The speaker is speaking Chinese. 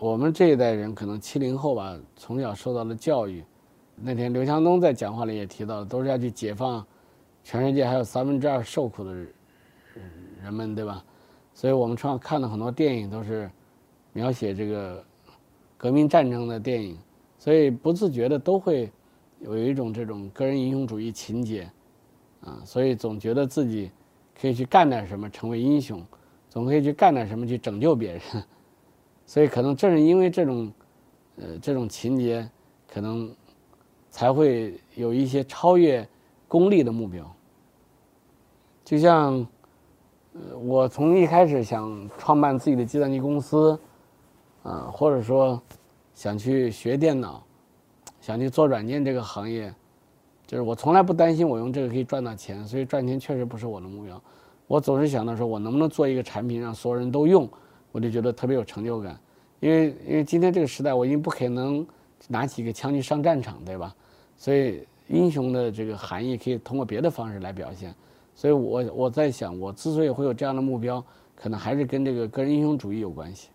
我们这一代人可能七零后吧，从小受到的教育，那天刘强东在讲话里也提到，都是要去解放全世界还有三分之二受苦的人们，对吧？所以我们常看的很多电影都是描写这个革命战争的电影，所以不自觉的都会有一种这种个人英雄主义情节，啊，所以总觉得自己可以去干点什么，成为英雄。总可以去干点什么去拯救别人，所以可能正是因为这种，呃，这种情节，可能才会有一些超越功利的目标。就像，呃，我从一开始想创办自己的计算机公司，啊，或者说想去学电脑，想去做软件这个行业，就是我从来不担心我用这个可以赚到钱，所以赚钱确实不是我的目标。我总是想到说，我能不能做一个产品让所有人都用，我就觉得特别有成就感。因为因为今天这个时代，我已经不可能拿起一个枪去上战场，对吧？所以英雄的这个含义可以通过别的方式来表现。所以我我在想，我之所以会有这样的目标，可能还是跟这个个人英雄主义有关系。